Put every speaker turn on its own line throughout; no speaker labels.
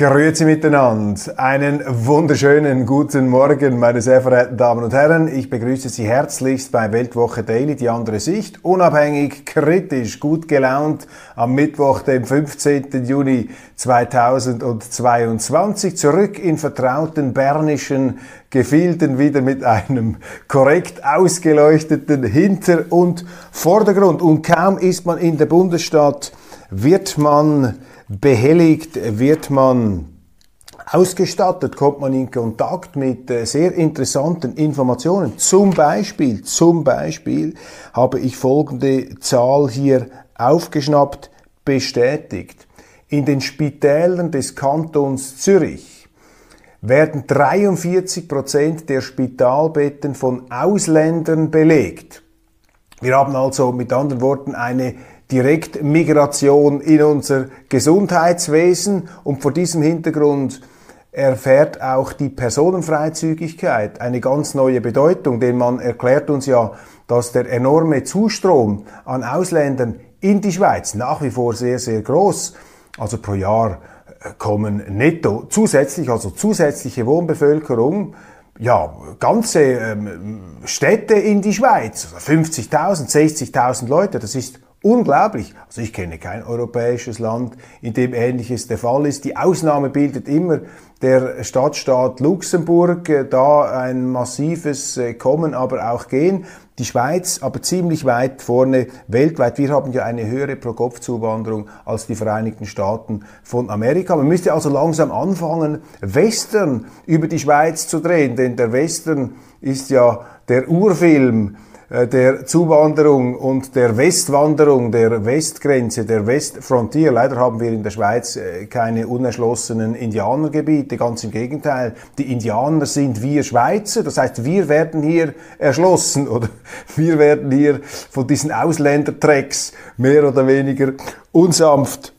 Grüezi miteinander. Einen wunderschönen guten Morgen, meine sehr verehrten Damen und Herren. Ich begrüße Sie herzlichst bei Weltwoche Daily, die andere Sicht. Unabhängig, kritisch, gut gelaunt am Mittwoch, dem 15. Juni 2022. Zurück in vertrauten bernischen Gefilden wieder mit einem korrekt ausgeleuchteten Hinter- und Vordergrund. Und kaum ist man in der Bundesstadt, wird man behelligt, wird man ausgestattet, kommt man in Kontakt mit äh, sehr interessanten Informationen. Zum Beispiel, zum Beispiel habe ich folgende Zahl hier aufgeschnappt, bestätigt. In den Spitälern des Kantons Zürich werden 43 Prozent der Spitalbetten von Ausländern belegt. Wir haben also mit anderen Worten eine Direktmigration in unser Gesundheitswesen. Und vor diesem Hintergrund erfährt auch die Personenfreizügigkeit eine ganz neue Bedeutung, denn man erklärt uns ja, dass der enorme Zustrom an Ausländern in die Schweiz nach wie vor sehr, sehr groß, also pro Jahr äh, kommen netto. Zusätzlich, also zusätzliche Wohnbevölkerung, ja, ganze ähm, Städte in die Schweiz, 50.000, also 60.000 Leute, das ist Unglaublich. Also ich kenne kein europäisches Land, in dem Ähnliches der Fall ist. Die Ausnahme bildet immer der Stadtstaat Luxemburg, äh, da ein massives äh, Kommen, aber auch Gehen. Die Schweiz aber ziemlich weit vorne weltweit. Wir haben ja eine höhere Pro-Kopf-Zuwanderung als die Vereinigten Staaten von Amerika. Man müsste also langsam anfangen, Western über die Schweiz zu drehen, denn der Western ist ja der Urfilm der Zuwanderung und der Westwanderung, der Westgrenze, der Westfrontier. Leider haben wir in der Schweiz äh, keine unerschlossenen Indianergebiete, ganz im Gegenteil. Die Indianer sind wir Schweizer, das heißt, wir werden hier erschlossen oder wir werden hier von diesen Ausländertrecks mehr oder weniger unsanft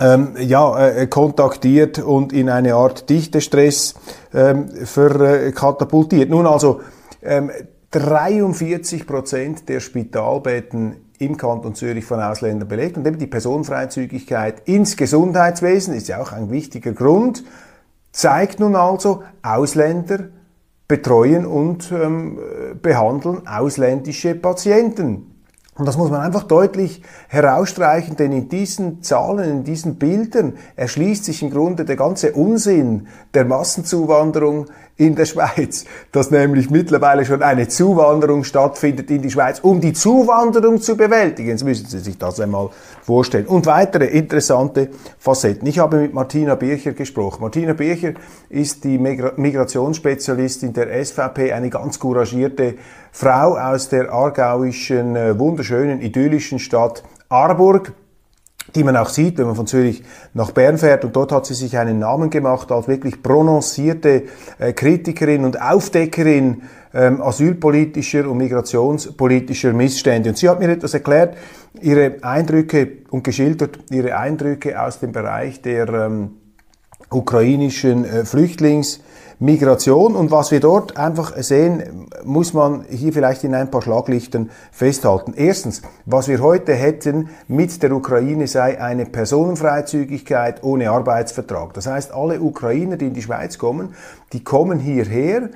ähm, ja, äh, kontaktiert und in eine Art Dichtestress ähm, verkatapultiert. Nun also, ähm, 43 Prozent der Spitalbetten im Kanton Zürich von Ausländern belegt. Und eben die Personenfreizügigkeit ins Gesundheitswesen ist ja auch ein wichtiger Grund, zeigt nun also, Ausländer betreuen und ähm, behandeln ausländische Patienten. Und das muss man einfach deutlich herausstreichen, denn in diesen Zahlen, in diesen Bildern erschließt sich im Grunde der ganze Unsinn der Massenzuwanderung in der Schweiz, dass nämlich mittlerweile schon eine Zuwanderung stattfindet in die Schweiz, um die Zuwanderung zu bewältigen. Jetzt müssen Sie sich das einmal vorstellen. Und weitere interessante Facetten. Ich habe mit Martina Bircher gesprochen. Martina Bircher ist die Migrationsspezialistin der SVP, eine ganz couragierte Frau aus der aargauischen, äh, wunderschönen, idyllischen Stadt Aarburg die man auch sieht, wenn man von Zürich nach Bern fährt. Und dort hat sie sich einen Namen gemacht als wirklich prononcierte äh, Kritikerin und Aufdeckerin ähm, asylpolitischer und migrationspolitischer Missstände. Und sie hat mir etwas erklärt, ihre Eindrücke und geschildert, ihre Eindrücke aus dem Bereich der ähm, ukrainischen äh, Flüchtlings- Migration und was wir dort einfach sehen, muss man hier vielleicht in ein paar Schlaglichtern festhalten. Erstens, was wir heute hätten mit der Ukraine sei eine Personenfreizügigkeit ohne Arbeitsvertrag. Das heißt, alle Ukrainer, die in die Schweiz kommen, die kommen hierher,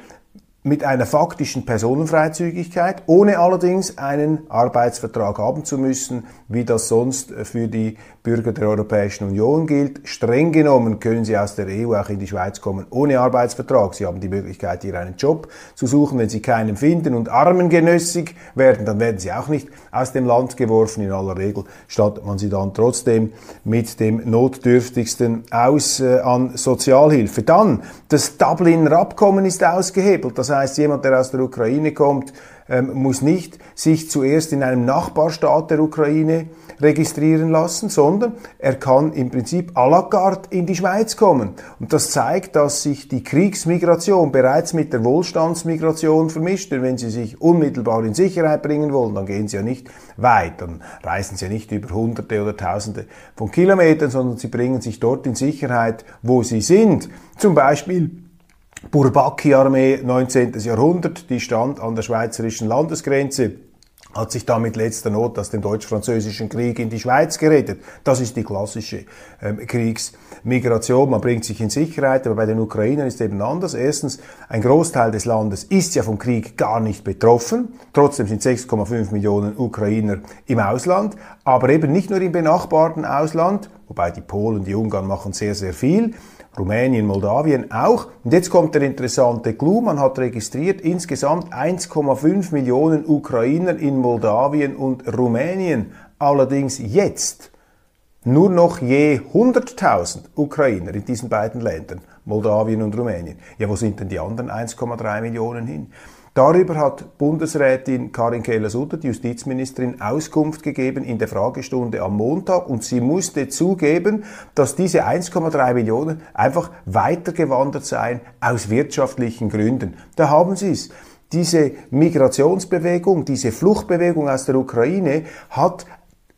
mit einer faktischen Personenfreizügigkeit, ohne allerdings einen Arbeitsvertrag haben zu müssen, wie das sonst für die Bürger der Europäischen Union gilt. Streng genommen können sie aus der EU auch in die Schweiz kommen ohne Arbeitsvertrag. Sie haben die Möglichkeit, hier einen Job zu suchen. Wenn sie keinen finden und armengenössig werden, dann werden sie auch nicht aus dem Land geworfen. In aller Regel stattet man sie dann trotzdem mit dem Notdürftigsten aus äh, an Sozialhilfe. Dann, das Dubliner Abkommen ist ausgehebelt. Das heißt, jemand, der aus der Ukraine kommt, ähm, muss nicht sich zuerst in einem Nachbarstaat der Ukraine registrieren lassen, sondern er kann im Prinzip à la carte in die Schweiz kommen. Und das zeigt, dass sich die Kriegsmigration bereits mit der Wohlstandsmigration vermischt. Denn wenn Sie sich unmittelbar in Sicherheit bringen wollen, dann gehen Sie ja nicht weit, dann reisen Sie ja nicht über Hunderte oder Tausende von Kilometern, sondern Sie bringen sich dort in Sicherheit, wo Sie sind. Zum Beispiel Bourbaki-Armee 19. Jahrhundert, die stand an der schweizerischen Landesgrenze hat sich da mit letzter Not aus dem deutsch-französischen Krieg in die Schweiz gerettet. Das ist die klassische ähm, Kriegsmigration. Man bringt sich in Sicherheit, aber bei den Ukrainern ist eben anders. Erstens, ein Großteil des Landes ist ja vom Krieg gar nicht betroffen. Trotzdem sind 6,5 Millionen Ukrainer im Ausland, aber eben nicht nur im benachbarten Ausland, wobei die Polen, die Ungarn machen sehr, sehr viel, Rumänien, Moldawien auch. Und jetzt kommt der interessante Clou. Man hat registriert insgesamt 1,5 Millionen Ukrainer in Moldawien und Rumänien. Allerdings jetzt nur noch je 100.000 Ukrainer in diesen beiden Ländern, Moldawien und Rumänien. Ja, wo sind denn die anderen 1,3 Millionen hin? Darüber hat Bundesrätin Karin Keller-Sutter, die Justizministerin, Auskunft gegeben in der Fragestunde am Montag und sie musste zugeben, dass diese 1,3 Millionen einfach weitergewandert seien aus wirtschaftlichen Gründen. Da haben Sie es. Diese Migrationsbewegung, diese Fluchtbewegung aus der Ukraine hat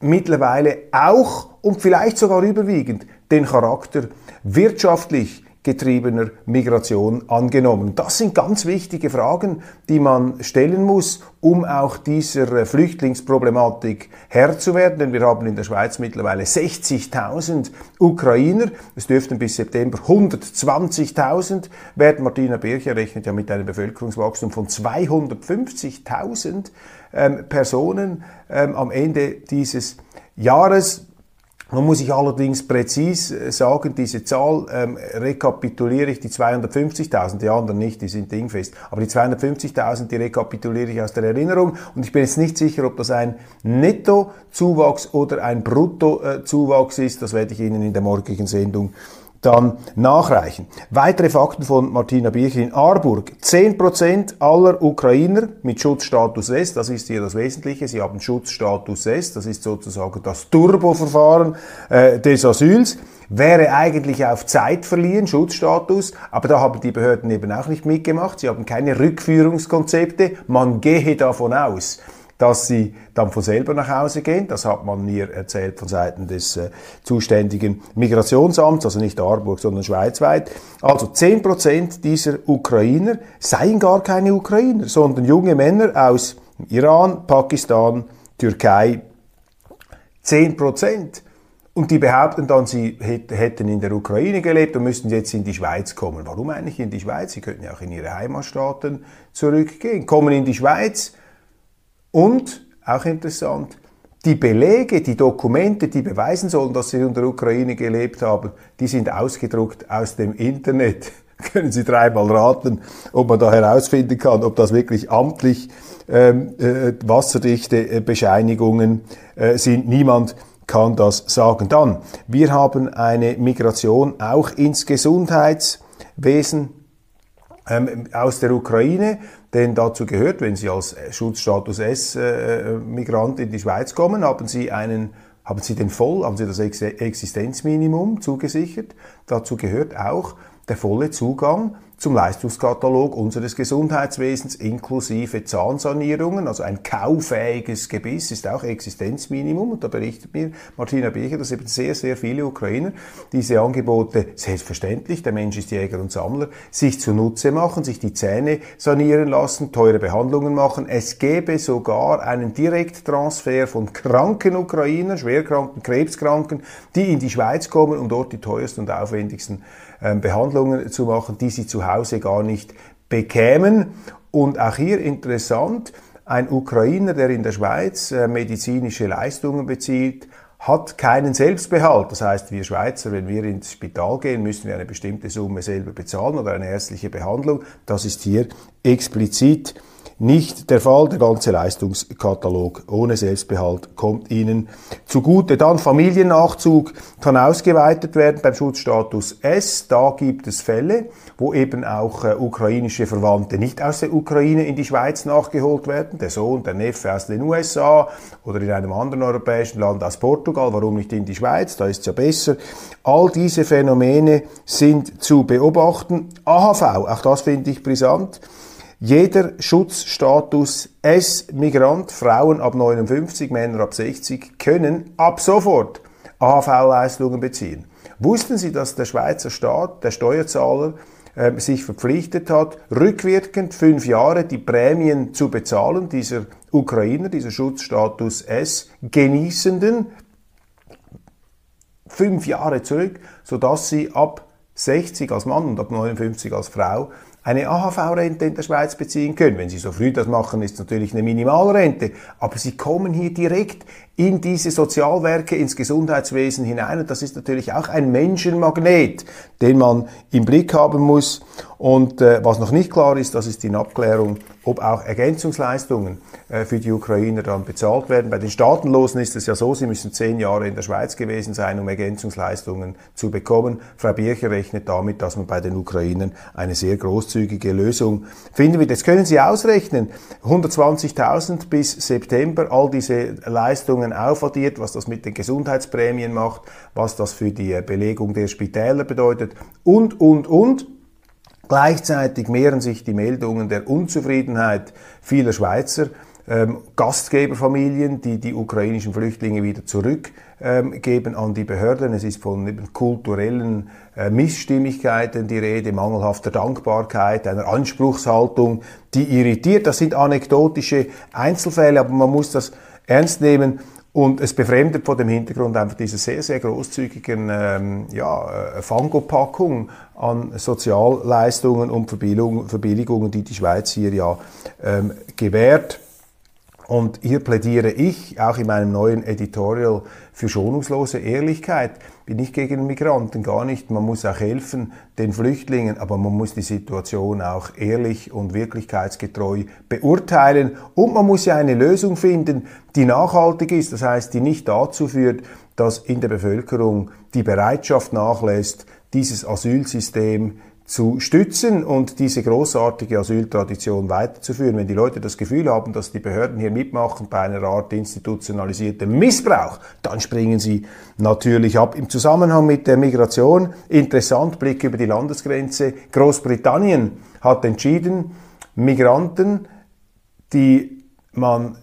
mittlerweile auch und vielleicht sogar überwiegend den Charakter wirtschaftlich getriebener Migration angenommen. Das sind ganz wichtige Fragen, die man stellen muss, um auch dieser Flüchtlingsproblematik Herr zu werden. Denn wir haben in der Schweiz mittlerweile 60.000 Ukrainer. Es dürften bis September 120.000 werden. Martina Bircher rechnet ja mit einem Bevölkerungswachstum von 250.000 ähm, Personen ähm, am Ende dieses Jahres. Man muss ich allerdings präzis äh, sagen, diese Zahl ähm, rekapituliere ich, die 250.000, die anderen nicht, die sind dingfest, aber die 250.000, die rekapituliere ich aus der Erinnerung. Und ich bin jetzt nicht sicher, ob das ein Nettozuwachs oder ein Bruttozuwachs ist, das werde ich Ihnen in der morgigen Sendung dann nachreichen. Weitere Fakten von Martina Bircher in Aarburg. 10% aller Ukrainer mit Schutzstatus S, das ist hier das Wesentliche, sie haben Schutzstatus S, das ist sozusagen das Turboverfahren äh, des Asyls, wäre eigentlich auf Zeit verliehen, Schutzstatus, aber da haben die Behörden eben auch nicht mitgemacht, sie haben keine Rückführungskonzepte, man gehe davon aus, dass sie dann von selber nach Hause gehen. Das hat man mir erzählt von Seiten des äh, zuständigen Migrationsamts, also nicht Aarburg, sondern schweizweit. Also 10% dieser Ukrainer seien gar keine Ukrainer, sondern junge Männer aus Iran, Pakistan, Türkei. 10%. Und die behaupten dann, sie hätten in der Ukraine gelebt und müssten jetzt in die Schweiz kommen. Warum eigentlich in die Schweiz? Sie könnten ja auch in ihre Heimatstaaten zurückgehen. Kommen in die Schweiz, und, auch interessant, die Belege, die Dokumente, die beweisen sollen, dass sie in der Ukraine gelebt haben, die sind ausgedruckt aus dem Internet. Können Sie dreimal raten, ob man da herausfinden kann, ob das wirklich amtlich ähm, äh, wasserdichte äh, Bescheinigungen äh, sind. Niemand kann das sagen. Dann, wir haben eine Migration auch ins Gesundheitswesen ähm, aus der Ukraine. Denn dazu gehört, wenn Sie als Schutzstatus S-Migrant äh, in die Schweiz kommen, haben Sie einen haben Sie den voll, haben Sie das Existenzminimum zugesichert? Dazu gehört auch der volle Zugang zum Leistungskatalog unseres Gesundheitswesens inklusive Zahnsanierungen, also ein kaufähiges Gebiss ist auch Existenzminimum und da berichtet mir Martina Bircher, dass eben sehr, sehr viele Ukrainer diese Angebote selbstverständlich, der Mensch ist Jäger und Sammler, sich zunutze machen, sich die Zähne sanieren lassen, teure Behandlungen machen. Es gäbe sogar einen Direkttransfer von kranken Ukrainern, schwerkranken, Krebskranken, die in die Schweiz kommen, um dort die teuersten und aufwendigsten Behandlungen zu machen, die sie zu Hause gar nicht bekämen. Und auch hier interessant, ein Ukrainer, der in der Schweiz äh, medizinische Leistungen bezieht, hat keinen Selbstbehalt. Das heißt, wir Schweizer, wenn wir ins Spital gehen, müssen wir eine bestimmte Summe selber bezahlen oder eine ärztliche Behandlung. Das ist hier explizit nicht der Fall. Der ganze Leistungskatalog ohne Selbstbehalt kommt Ihnen zugute. Dann Familiennachzug kann ausgeweitet werden beim Schutzstatus S. Da gibt es Fälle, wo eben auch äh, ukrainische Verwandte nicht aus der Ukraine in die Schweiz nachgeholt werden. Der Sohn, der Neffe aus den USA oder in einem anderen europäischen Land aus Portugal. Warum nicht in die Schweiz? Da ist es ja besser. All diese Phänomene sind zu beobachten. AHV, auch das finde ich brisant. Jeder Schutzstatus S-Migrant, Frauen ab 59, Männer ab 60, können ab sofort AHV-Leistungen beziehen. Wussten Sie, dass der Schweizer Staat, der Steuerzahler, äh, sich verpflichtet hat, rückwirkend fünf Jahre die Prämien zu bezahlen, dieser Ukrainer, dieser Schutzstatus S genießenden, fünf Jahre zurück, sodass sie ab 60 als Mann und ab 59 als Frau eine AHV-Rente in der Schweiz beziehen können. Wenn Sie so früh das machen, ist es natürlich eine Minimalrente, aber Sie kommen hier direkt in diese Sozialwerke, ins Gesundheitswesen hinein und das ist natürlich auch ein Menschenmagnet, den man im Blick haben muss. Und äh, was noch nicht klar ist, das ist in Abklärung, ob auch Ergänzungsleistungen äh, für die Ukrainer dann bezahlt werden. Bei den Staatenlosen ist es ja so, sie müssen zehn Jahre in der Schweiz gewesen sein, um Ergänzungsleistungen zu bekommen. Frau Bircher rechnet damit, dass man bei den Ukrainern eine sehr großzügige Lösung finden wird. Jetzt können Sie ausrechnen, 120.000 bis September, all diese Leistungen aufaddiert, was das mit den Gesundheitsprämien macht, was das für die Belegung der Spitäler bedeutet und, und, und. Gleichzeitig mehren sich die Meldungen der Unzufriedenheit vieler Schweizer ähm, Gastgeberfamilien, die die ukrainischen Flüchtlinge wieder zurückgeben ähm, an die Behörden. Es ist von kulturellen äh, Missstimmigkeiten die Rede, mangelhafter Dankbarkeit, einer Anspruchshaltung, die irritiert. Das sind anekdotische Einzelfälle, aber man muss das ernst nehmen und es befremdet vor dem Hintergrund einfach dieser sehr, sehr großzügigen ähm, ja, äh, Fangopackung an Sozialleistungen und Verbilligungen, die die Schweiz hier ja ähm, gewährt. Und hier plädiere ich auch in meinem neuen Editorial für schonungslose Ehrlichkeit. Bin ich gegen Migranten, gar nicht. Man muss auch helfen den Flüchtlingen, aber man muss die Situation auch ehrlich und wirklichkeitsgetreu beurteilen. Und man muss ja eine Lösung finden, die nachhaltig ist. Das heißt, die nicht dazu führt, dass in der Bevölkerung die Bereitschaft nachlässt, dieses Asylsystem zu stützen und diese großartige Asyltradition weiterzuführen. Wenn die Leute das Gefühl haben, dass die Behörden hier mitmachen bei einer Art institutionalisiertem Missbrauch, dann springen sie natürlich ab. Im Zusammenhang mit der Migration, interessant, Blick über die Landesgrenze, Großbritannien hat entschieden, Migranten, die man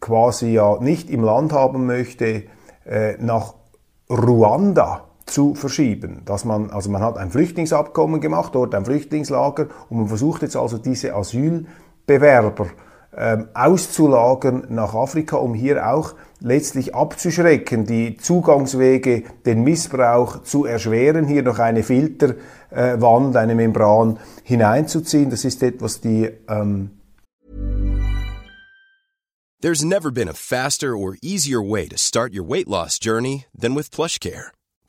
quasi ja nicht im Land haben möchte, äh, nach Ruanda zu verschieben. Dass man, also man hat ein Flüchtlingsabkommen gemacht, dort ein Flüchtlingslager und man versucht jetzt also diese Asylbewerber ähm, auszulagern nach Afrika, um hier auch letztlich abzuschrecken, die Zugangswege, den Missbrauch zu erschweren, hier noch eine Filterwand, eine Membran hineinzuziehen. Das ist etwas, die ähm
There's never been a faster or easier way to start your weight loss journey than with PlushCare.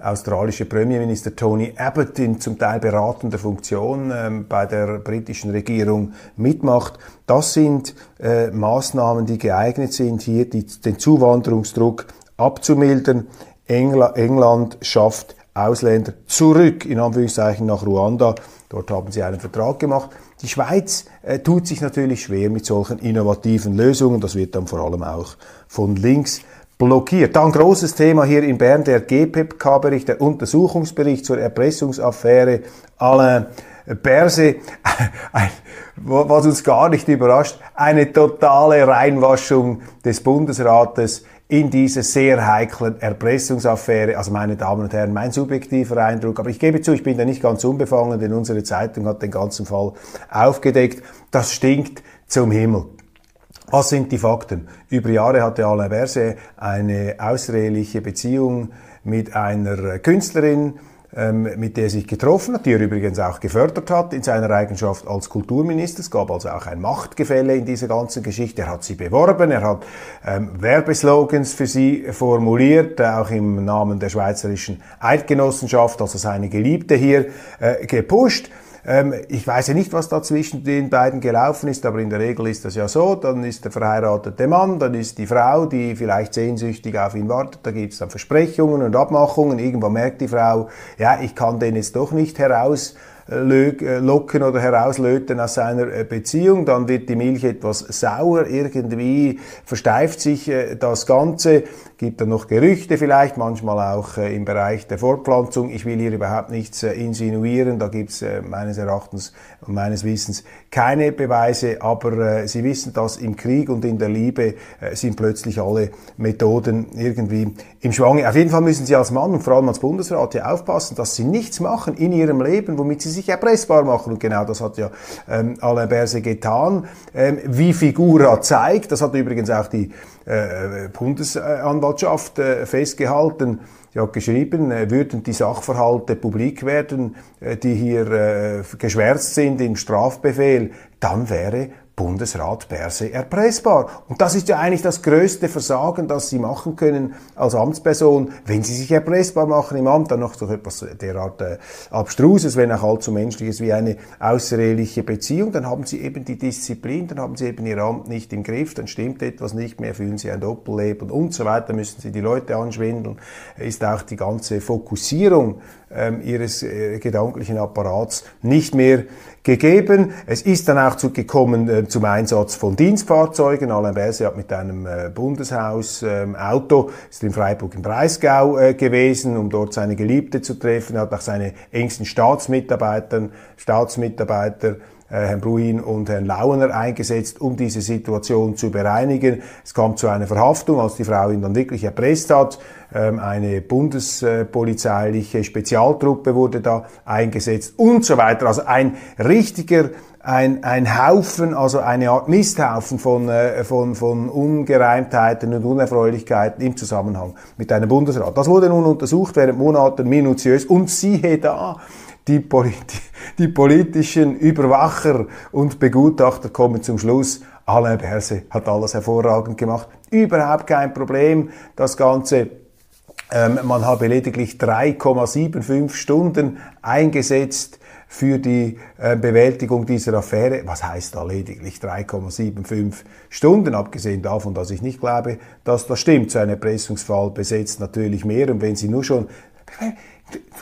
australische Premierminister Tony Abbott in zum Teil beratender Funktion ähm, bei der britischen Regierung mitmacht. Das sind äh, Maßnahmen, die geeignet sind, hier die, den Zuwanderungsdruck abzumildern. Engla England schafft Ausländer zurück, in Anführungszeichen, nach Ruanda. Dort haben sie einen Vertrag gemacht. die Schweiz äh, tut sich natürlich schwer mit solchen innovativen Lösungen. Das wird dann vor allem auch von links blockiert. Dann großes Thema hier in Bern, der GPK-Bericht, der Untersuchungsbericht zur Erpressungsaffäre Alain Berse, was uns gar nicht überrascht, eine totale Reinwaschung des Bundesrates in diese sehr heiklen Erpressungsaffäre. Also meine Damen und Herren, mein subjektiver Eindruck, aber ich gebe zu, ich bin da nicht ganz unbefangen, denn unsere Zeitung hat den ganzen Fall aufgedeckt. Das stinkt zum Himmel. Was sind die Fakten? Über Jahre hatte Alain Berset eine außereheliche Beziehung mit einer Künstlerin, ähm, mit der er sich getroffen hat, die er übrigens auch gefördert hat in seiner Eigenschaft als Kulturminister. Es gab also auch ein Machtgefälle in dieser ganzen Geschichte. Er hat sie beworben, er hat ähm, Werbeslogans für sie formuliert, auch im Namen der Schweizerischen Eidgenossenschaft, also seine Geliebte hier äh, gepusht. Ähm, ich weiß ja nicht, was da zwischen den beiden gelaufen ist, aber in der Regel ist das ja so. Dann ist der verheiratete Mann, dann ist die Frau, die vielleicht sehnsüchtig auf ihn wartet. Da gibt es dann Versprechungen und Abmachungen. Irgendwann merkt die Frau, ja, ich kann den jetzt doch nicht heraus locken oder herauslöten aus seiner äh, Beziehung, dann wird die Milch etwas sauer, irgendwie versteift sich äh, das Ganze, gibt dann noch Gerüchte vielleicht, manchmal auch im Bereich der Fortpflanzung. Ich will hier überhaupt nichts insinuieren, da gibt es meines Erachtens und meines Wissens keine Beweise, aber Sie wissen, dass im Krieg und in der Liebe sind plötzlich alle Methoden irgendwie im Schwange. Auf jeden Fall müssen Sie als Mann und vor allem als Bundesrat hier aufpassen, dass Sie nichts machen in Ihrem Leben, womit Sie sich erpressbar machen. Und genau das hat ja ähm, Alain Berset getan. Ähm, wie Figura zeigt, das hat übrigens auch die äh, Bundesanwaltschaft äh, festgehalten, Sie hat geschrieben, äh, würden die Sachverhalte publik werden, äh, die hier äh, geschwärzt sind im Strafbefehl, dann wäre Bundesrat Berse erpressbar. Und das ist ja eigentlich das größte Versagen, das Sie machen können als Amtsperson, wenn Sie sich erpressbar machen im Amt, dann noch so etwas derart äh, Abstruses, wenn auch allzu menschliches wie eine außereheliche Beziehung, dann haben Sie eben die Disziplin, dann haben Sie eben Ihr Amt nicht im Griff, dann stimmt etwas nicht mehr, fühlen Sie ein Doppelleben und so weiter, müssen Sie die Leute anschwindeln, ist auch die ganze Fokussierung ähm, ihres äh, gedanklichen Apparats nicht mehr gegeben. Es ist dann auch zu, gekommen äh, zum Einsatz von Dienstfahrzeugen. Alain Berset hat mit einem äh, Bundeshaus-Auto, ähm, ist in Freiburg im Breisgau äh, gewesen, um dort seine Geliebte zu treffen, hat auch seine engsten Staatsmitarbeiter, Staatsmitarbeiter Herrn Bruin und Herrn Launer eingesetzt, um diese Situation zu bereinigen. Es kam zu einer Verhaftung, als die Frau ihn dann wirklich erpresst hat. Ähm, eine bundespolizeiliche Spezialtruppe wurde da eingesetzt und so weiter. Also ein richtiger ein, ein Haufen, also eine Art Misthaufen von, äh, von, von Ungereimtheiten und Unerfreulichkeiten im Zusammenhang mit einem Bundesrat. Das wurde nun untersucht während Monaten minutiös und siehe da, die, Polit die politischen Überwacher und Begutachter kommen zum Schluss, Alain Berset hat alles hervorragend gemacht. Überhaupt kein Problem. Das Ganze ähm, man habe lediglich 3,75 Stunden eingesetzt für die äh, Bewältigung dieser Affäre. Was heißt da lediglich 3,75 Stunden? Abgesehen davon, dass ich nicht glaube, dass das stimmt. So ein Erpressungsfall besetzt natürlich mehr. Und wenn Sie nur schon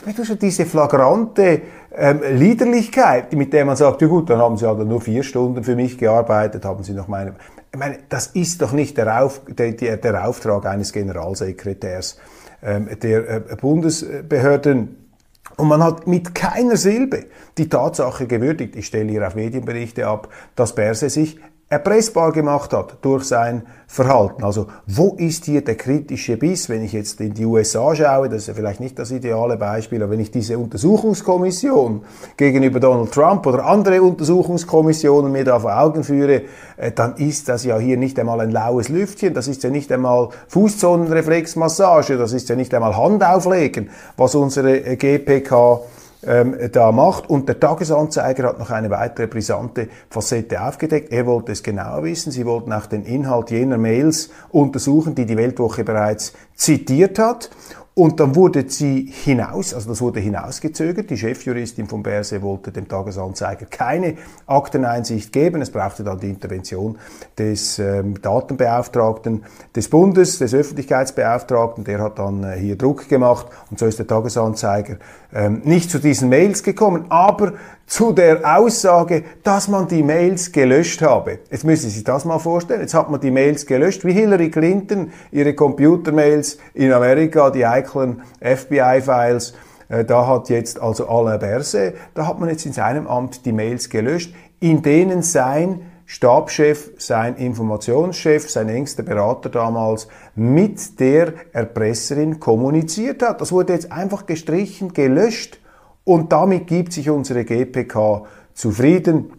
wenn du schon diese flagrante ähm, Liederlichkeit, mit der man sagt, ja gut, dann haben Sie halt nur vier Stunden für mich gearbeitet, haben Sie noch meine... Ich meine, das ist doch nicht der, Auf, der, der Auftrag eines Generalsekretärs ähm, der äh, Bundesbehörden. Und man hat mit keiner Silbe die Tatsache gewürdigt, ich stelle hier auf Medienberichte ab, dass Berse sich erpressbar gemacht hat durch sein Verhalten. Also wo ist hier der kritische Biss, wenn ich jetzt in die USA schaue, das ist ja vielleicht nicht das ideale Beispiel, aber wenn ich diese Untersuchungskommission gegenüber Donald Trump oder andere Untersuchungskommissionen mir da vor Augen führe, äh, dann ist das ja hier nicht einmal ein laues Lüftchen, das ist ja nicht einmal Fußzonenreflexmassage, das ist ja nicht einmal Handauflegen, was unsere äh, GPK ähm, da macht. Und der Tagesanzeiger hat noch eine weitere brisante Facette aufgedeckt. Er wollte es genauer wissen. Sie wollten auch den Inhalt jener Mails untersuchen, die die Weltwoche bereits zitiert hat. Und dann wurde sie hinaus, also das wurde hinausgezögert. Die Chefjuristin von Berse wollte dem Tagesanzeiger keine Akteneinsicht geben. Es brauchte dann die Intervention des ähm, Datenbeauftragten des Bundes, des Öffentlichkeitsbeauftragten. Der hat dann äh, hier Druck gemacht und so ist der Tagesanzeiger ähm, nicht zu diesen Mails gekommen. Aber zu der Aussage, dass man die Mails gelöscht habe. Jetzt müssen Sie sich das mal vorstellen. Jetzt hat man die Mails gelöscht, wie Hillary Clinton ihre Computermails in Amerika, die heiklen FBI-Files. Äh, da hat jetzt also Alain Berset, da hat man jetzt in seinem Amt die Mails gelöscht, in denen sein Stabschef, sein Informationschef, sein engster Berater damals mit der Erpresserin kommuniziert hat. Das wurde jetzt einfach gestrichen, gelöscht. Und damit gibt sich unsere GPK zufrieden.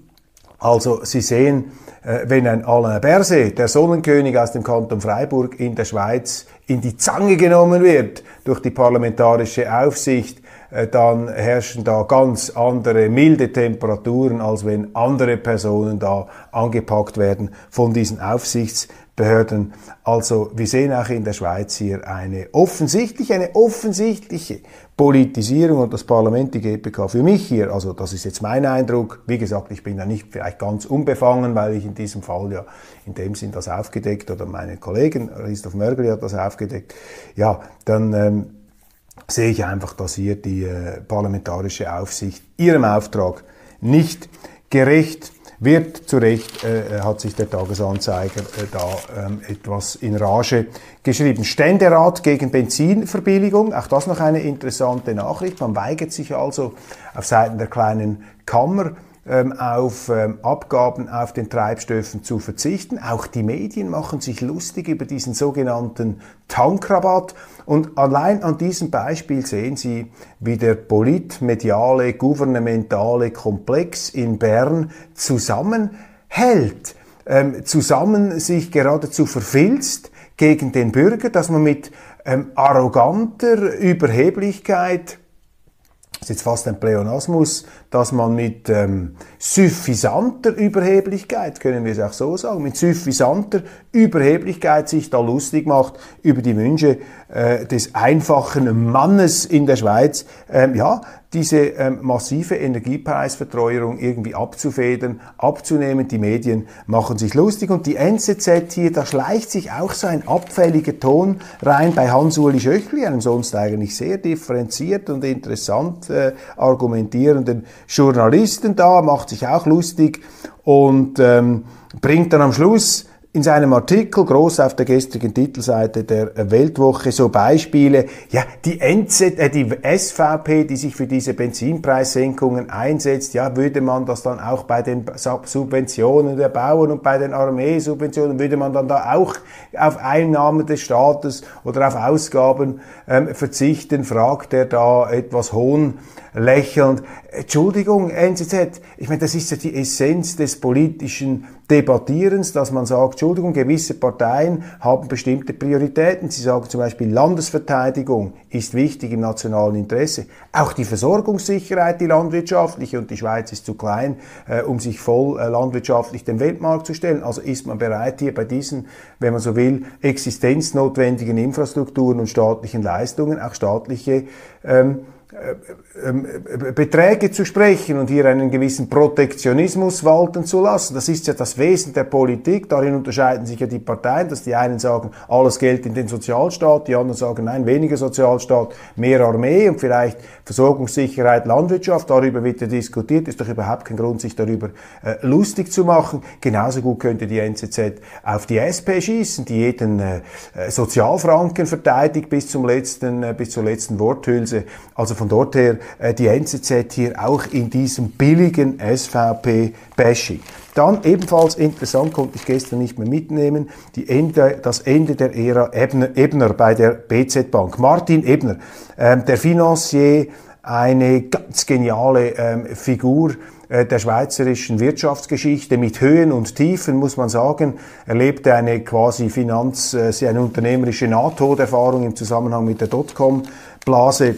Also Sie sehen, äh, wenn ein Alain Berset, der Sonnenkönig aus dem Kanton Freiburg in der Schweiz, in die Zange genommen wird durch die parlamentarische Aufsicht, äh, dann herrschen da ganz andere milde Temperaturen, als wenn andere Personen da angepackt werden von diesen Aufsichtsbehörden. Also wir sehen auch in der Schweiz hier eine offensichtliche, eine offensichtliche Politisierung und das Parlament, die GPK, für mich hier, also das ist jetzt mein Eindruck, wie gesagt, ich bin da nicht vielleicht ganz unbefangen, weil ich in diesem Fall ja in dem Sinn das aufgedeckt oder meine Kollegen, Christoph Mörgeli hat das aufgedeckt, ja, dann ähm, sehe ich einfach, dass hier die äh, parlamentarische Aufsicht ihrem Auftrag nicht gerecht wird. Zu Recht äh, hat sich der Tagesanzeiger äh, da ähm, etwas in Rage geschrieben. Ständerat gegen Benzinverbilligung, auch das noch eine interessante Nachricht. Man weigert sich also auf Seiten der kleinen Kammer auf ähm, Abgaben auf den Treibstoffen zu verzichten. Auch die Medien machen sich lustig über diesen sogenannten Tankrabatt. Und allein an diesem Beispiel sehen Sie, wie der politmediale, gouvernementale Komplex in Bern zusammenhält, ähm, zusammen sich geradezu verfilzt gegen den Bürger, dass man mit ähm, arroganter Überheblichkeit das ist jetzt fast ein Pleonasmus, dass man mit ähm, suffisanter Überheblichkeit, können wir es auch so sagen, mit suffisanter Überheblichkeit sich da lustig macht über die Wünsche äh, des einfachen Mannes in der Schweiz. Ähm, ja, diese ähm, massive Energiepreisverteuerung irgendwie abzufedern, abzunehmen. Die Medien machen sich lustig und die NZZ hier, da schleicht sich auch so ein abfälliger Ton rein bei Hans-Uli Schöchli, einem sonst eigentlich sehr differenziert und interessant äh, argumentierenden Journalisten da, macht sich auch lustig und ähm, bringt dann am Schluss in seinem Artikel groß auf der gestrigen Titelseite der Weltwoche so Beispiele. Ja, die NZ, äh, die SVP, die sich für diese Benzinpreissenkungen einsetzt, ja, würde man das dann auch bei den Subventionen der Bauern und bei den Armeesubventionen, würde man dann da auch auf Einnahmen des Staates oder auf Ausgaben ähm, verzichten, fragt er da etwas hohn lächelnd. Entschuldigung, NZZ, ich meine, das ist ja die Essenz des politischen Debattierens, dass man sagt, Entschuldigung, gewisse Parteien haben bestimmte Prioritäten. Sie sagen zum Beispiel, Landesverteidigung ist wichtig im nationalen Interesse. Auch die Versorgungssicherheit, die landwirtschaftliche, und die Schweiz ist zu klein, äh, um sich voll äh, landwirtschaftlich dem Weltmarkt zu stellen. Also ist man bereit, hier bei diesen, wenn man so will, existenznotwendigen Infrastrukturen und staatlichen Leistungen auch staatliche ähm, äh, ähm, äh, Beträge zu sprechen und hier einen gewissen Protektionismus walten zu lassen. Das ist ja das Wesen der Politik. Darin unterscheiden sich ja die Parteien, dass die einen sagen, alles Geld in den Sozialstaat, die anderen sagen, nein, weniger Sozialstaat, mehr Armee und vielleicht Versorgungssicherheit, Landwirtschaft. Darüber wird ja diskutiert. Ist doch überhaupt kein Grund, sich darüber äh, lustig zu machen. Genauso gut könnte die NZZ auf die SP schießen, die jeden äh, Sozialfranken verteidigt bis zum letzten, äh, bis zur letzten Worthülse. Also von dort her äh, die NZZ hier auch in diesem billigen SVP-Bashing. Dann ebenfalls interessant, konnte ich gestern nicht mehr mitnehmen, die Ende, das Ende der Ära Ebner, Ebner bei der BZ Bank. Martin Ebner, ähm, der Financier, eine ganz geniale ähm, Figur äh, der schweizerischen Wirtschaftsgeschichte mit Höhen und Tiefen, muss man sagen. Er lebte eine quasi Finanz, äh, eine unternehmerische Nahtoderfahrung im Zusammenhang mit der Dotcom-Blase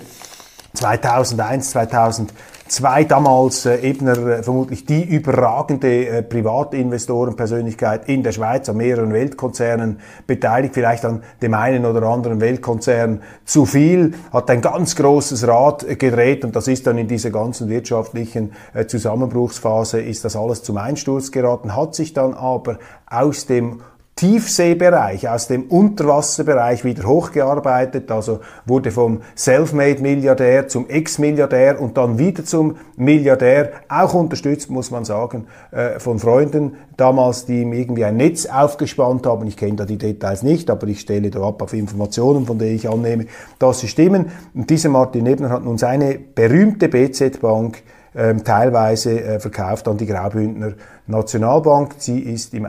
2001, 2002 damals äh, Ebner äh, vermutlich die überragende äh, Privatinvestorenpersönlichkeit in der Schweiz, an mehreren Weltkonzernen beteiligt, vielleicht an dem einen oder anderen Weltkonzern zu viel, hat ein ganz großes Rad äh, gedreht und das ist dann in dieser ganzen wirtschaftlichen äh, Zusammenbruchsphase ist das alles zum Einsturz geraten, hat sich dann aber aus dem Tiefseebereich, aus dem Unterwasserbereich wieder hochgearbeitet, also wurde vom Selfmade-Milliardär zum Ex-Milliardär und dann wieder zum Milliardär, auch unterstützt, muss man sagen, äh, von Freunden damals, die ihm irgendwie ein Netz aufgespannt haben. Ich kenne da die Details nicht, aber ich stelle da ab auf Informationen, von denen ich annehme, dass sie stimmen. Und dieser Martin Ebner hat nun seine berühmte BZ-Bank ähm, teilweise äh, verkauft an die Graubündner Nationalbank. Sie ist im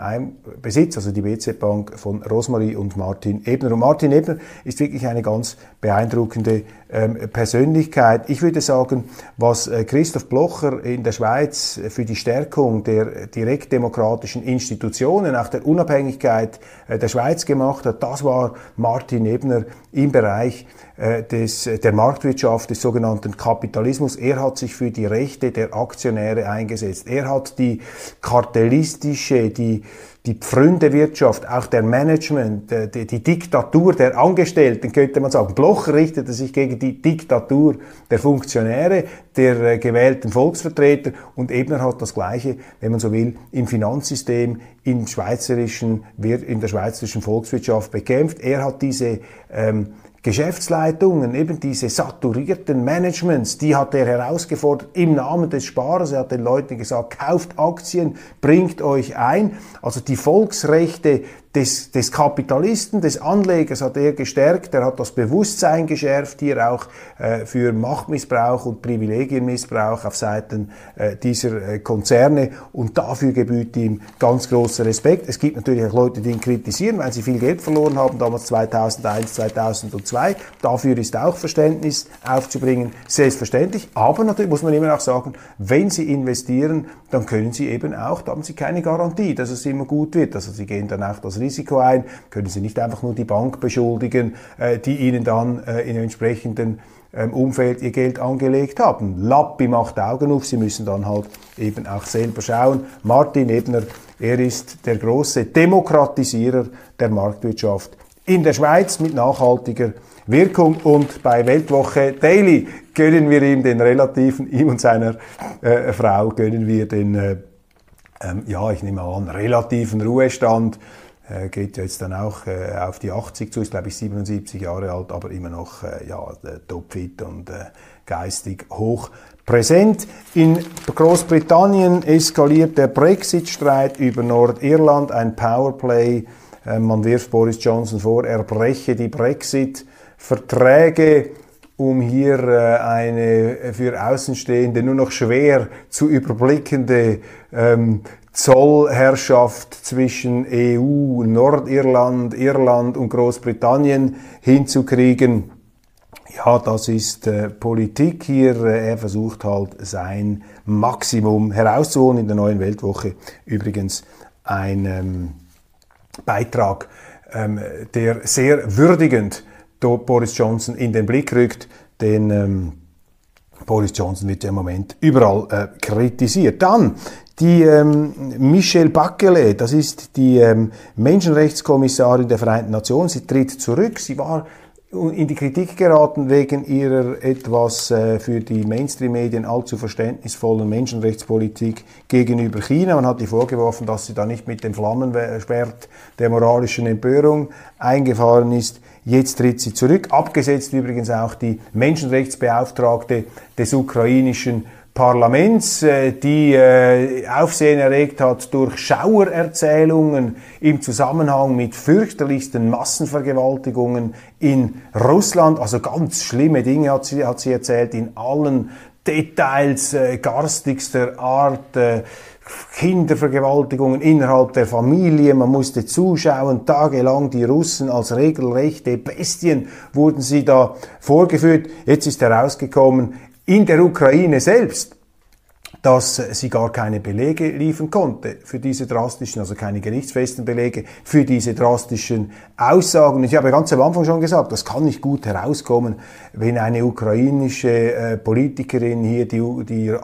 Besitz, also die BZ Bank von Rosmarie und Martin Ebner. Und Martin Ebner ist wirklich eine ganz beeindruckende Persönlichkeit. Ich würde sagen, was äh, Christoph Blocher in der Schweiz für die Stärkung der direktdemokratischen Institutionen, auch der Unabhängigkeit äh, der Schweiz gemacht hat, das war Martin Ebner im Bereich äh, des, der Marktwirtschaft, des sogenannten Kapitalismus. Er hat sich für die Rechte der Aktionäre eingesetzt. Er hat die kartellistische, die, die Pfründewirtschaft, auch der Management, äh, die, die, Diktatur der Angestellten, könnte man sagen. Bloch richtete sich gegen die Diktatur der Funktionäre, der äh, gewählten Volksvertreter und Ebner hat das Gleiche, wenn man so will, im Finanzsystem, im schweizerischen, in der schweizerischen Volkswirtschaft bekämpft. Er hat diese ähm, Geschäftsleitungen, eben diese saturierten Managements, die hat er herausgefordert im Namen des Sparers. Er hat den Leuten gesagt, kauft Aktien, bringt euch ein. Also die Volksrechte des, des Kapitalisten, des Anlegers hat er gestärkt, er hat das Bewusstsein geschärft, hier auch äh, für Machtmissbrauch und Privilegienmissbrauch auf Seiten äh, dieser äh, Konzerne und dafür gebührt ihm ganz großer Respekt. Es gibt natürlich auch Leute, die ihn kritisieren, weil sie viel Geld verloren haben, damals 2001, 2002. Dafür ist auch Verständnis aufzubringen, selbstverständlich. Aber natürlich muss man immer auch sagen, wenn sie investieren, dann können sie eben auch, da haben sie keine Garantie, dass es immer gut wird. Also sie gehen dann auch das Risiko ein, können Sie nicht einfach nur die Bank beschuldigen, äh, die Ihnen dann äh, in entsprechenden ähm, Umfeld ihr Geld angelegt haben. Lappi macht Augen auf, Sie müssen dann halt eben auch selber schauen. Martin Ebner, er ist der große Demokratisierer der Marktwirtschaft in der Schweiz mit nachhaltiger Wirkung und bei Weltwoche Daily gönnen wir ihm den relativen, ihm und seiner äh, Frau gönnen wir den, äh, ähm, ja, ich nehme an, relativen Ruhestand äh, geht jetzt dann auch äh, auf die 80 zu, ist glaube ich 77 Jahre alt, aber immer noch äh, ja, topfit und geistig hoch präsent. In Großbritannien eskaliert der Brexit-Streit über Nordirland, ein Powerplay. Man wirft Boris Johnson vor, er breche die Brexit-Verträge um hier eine für Außenstehende nur noch schwer zu überblickende ähm, Zollherrschaft zwischen EU, Nordirland, Irland und Großbritannien hinzukriegen. Ja, das ist äh, Politik hier. Äh, er versucht halt sein Maximum herauszuholen in der neuen Weltwoche. Übrigens ein ähm, Beitrag, ähm, der sehr würdigend Boris Johnson in den Blick rückt, denn ähm, Boris Johnson wird ja im Moment überall äh, kritisiert. Dann die ähm, Michelle Bachelet, das ist die ähm, Menschenrechtskommissarin der Vereinten Nationen, sie tritt zurück. Sie war in die Kritik geraten wegen ihrer etwas äh, für die Mainstream-Medien allzu verständnisvollen Menschenrechtspolitik gegenüber China. Man hat ihr vorgeworfen, dass sie da nicht mit dem Flammenschwert der moralischen Empörung eingefahren ist. Jetzt tritt sie zurück, abgesetzt übrigens auch die Menschenrechtsbeauftragte des ukrainischen Parlaments, äh, die äh, Aufsehen erregt hat durch Schauererzählungen im Zusammenhang mit fürchterlichsten Massenvergewaltigungen in Russland. Also ganz schlimme Dinge hat sie, hat sie erzählt in allen Details äh, garstigster Art. Kindervergewaltigungen innerhalb der Familie, man musste zuschauen, tagelang die Russen als regelrechte Bestien wurden sie da vorgeführt. Jetzt ist herausgekommen, in der Ukraine selbst, dass sie gar keine Belege liefern konnte für diese drastischen, also keine gerichtsfesten Belege für diese drastischen Aussagen. Ich habe ganz am Anfang schon gesagt, das kann nicht gut herauskommen, wenn eine ukrainische äh, Politikerin hier die, die,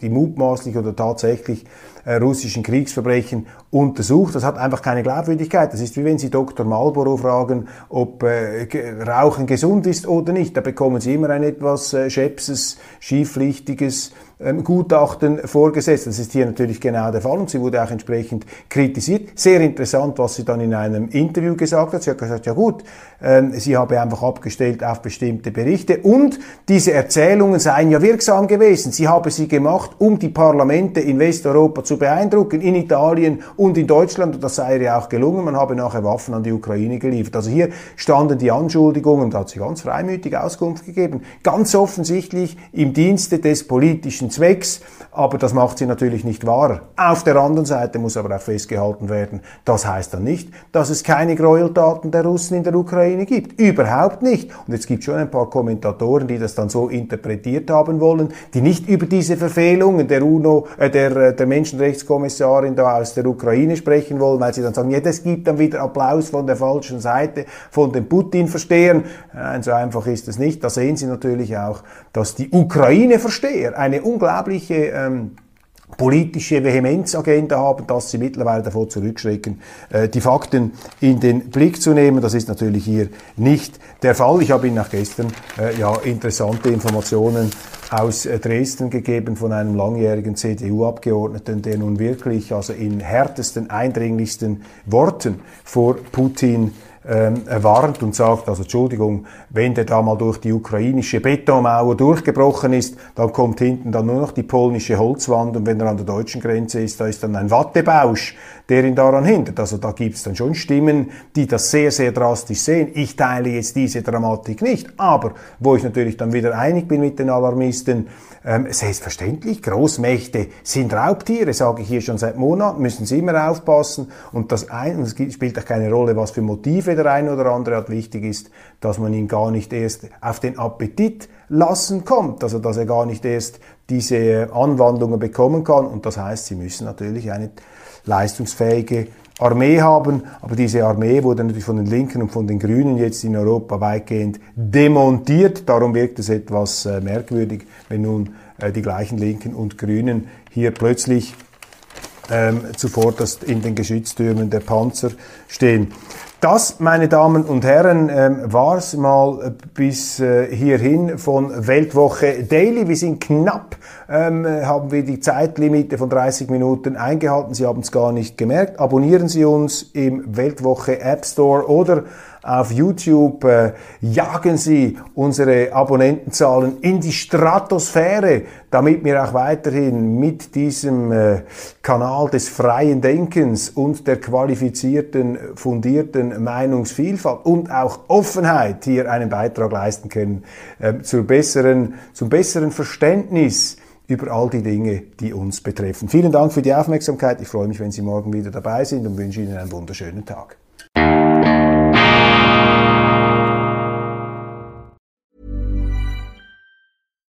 die mutmaßlich oder tatsächlich russischen Kriegsverbrechen untersucht. Das hat einfach keine Glaubwürdigkeit. Das ist wie wenn Sie Dr. Marlborough fragen, ob äh, Rauchen gesund ist oder nicht. Da bekommen Sie immer ein etwas äh, schepses, schieflichtiges Gutachten vorgesetzt. Das ist hier natürlich genau der Fall und sie wurde auch entsprechend kritisiert. Sehr interessant, was sie dann in einem Interview gesagt hat. Sie hat gesagt, ja gut, ähm, sie habe einfach abgestellt auf bestimmte Berichte und diese Erzählungen seien ja wirksam gewesen. Sie habe sie gemacht, um die Parlamente in Westeuropa zu beeindrucken, in Italien und in Deutschland und das sei ihr ja auch gelungen. Man habe nachher Waffen an die Ukraine geliefert. Also hier standen die Anschuldigungen, da hat sie ganz freimütig Auskunft gegeben, ganz offensichtlich im Dienste des politischen Zwecks, aber das macht sie natürlich nicht wahrer. Auf der anderen Seite muss aber auch festgehalten werden, das heißt dann nicht, dass es keine Gräueltaten der Russen in der Ukraine gibt. Überhaupt nicht. Und jetzt gibt es schon ein paar Kommentatoren, die das dann so interpretiert haben wollen, die nicht über diese Verfehlungen der UNO, äh, der, äh, der Menschenrechtskommissarin da aus der Ukraine sprechen wollen, weil sie dann sagen, ja, das gibt dann wieder Applaus von der falschen Seite, von den Putin-Verstehern. Nein, so einfach ist es nicht. Da sehen Sie natürlich auch, dass die Ukraine-Versteher eine unglaubliche ähm, politische Vehemenzagenda haben, dass sie mittlerweile davor zurückschrecken, äh, die Fakten in den Blick zu nehmen. Das ist natürlich hier nicht der Fall. Ich habe Ihnen auch gestern äh, ja, interessante Informationen aus äh, Dresden gegeben von einem langjährigen CDU-Abgeordneten, der nun wirklich also in härtesten, eindringlichsten Worten vor Putin ähm, warnt und sagt, also Entschuldigung, wenn der da mal durch die ukrainische Betonmauer durchgebrochen ist, dann kommt hinten dann nur noch die polnische Holzwand und wenn er an der deutschen Grenze ist, da ist dann ein Wattebausch, der ihn daran hindert. Also da gibt es dann schon Stimmen, die das sehr, sehr drastisch sehen. Ich teile jetzt diese Dramatik nicht, aber wo ich natürlich dann wieder einig bin mit den Alarmisten, ähm, selbstverständlich, Großmächte sind Raubtiere, sage ich hier schon seit Monaten, müssen sie immer aufpassen. Und das ein, und es spielt auch keine Rolle, was für Motive der eine oder andere hat. Wichtig ist, dass man ihn gar nicht erst auf den Appetit lassen kommt, also dass er gar nicht erst diese Anwandlungen bekommen kann. Und das heißt, sie müssen natürlich eine leistungsfähige Armee haben, aber diese Armee wurde natürlich von den Linken und von den Grünen jetzt in Europa weitgehend demontiert. Darum wirkt es etwas äh, merkwürdig, wenn nun äh, die gleichen Linken und Grünen hier plötzlich ähm, zuvorderst in den Geschütztürmen der Panzer stehen. Das, meine Damen und Herren, ähm, war es mal äh, bis äh, hierhin von Weltwoche Daily. Wir sind knapp, ähm, haben wir die Zeitlimite von 30 Minuten eingehalten. Sie haben es gar nicht gemerkt. Abonnieren Sie uns im Weltwoche App Store oder auf YouTube. Äh, jagen Sie unsere Abonnentenzahlen in die Stratosphäre, damit wir auch weiterhin mit diesem äh, Kanal des freien Denkens und der qualifizierten, fundierten Meinungsvielfalt und auch Offenheit hier einen Beitrag leisten können äh, zur besseren, zum besseren Verständnis über all die Dinge, die uns betreffen. Vielen Dank für die Aufmerksamkeit. Ich freue mich, wenn Sie morgen wieder dabei sind und wünsche Ihnen einen wunderschönen Tag.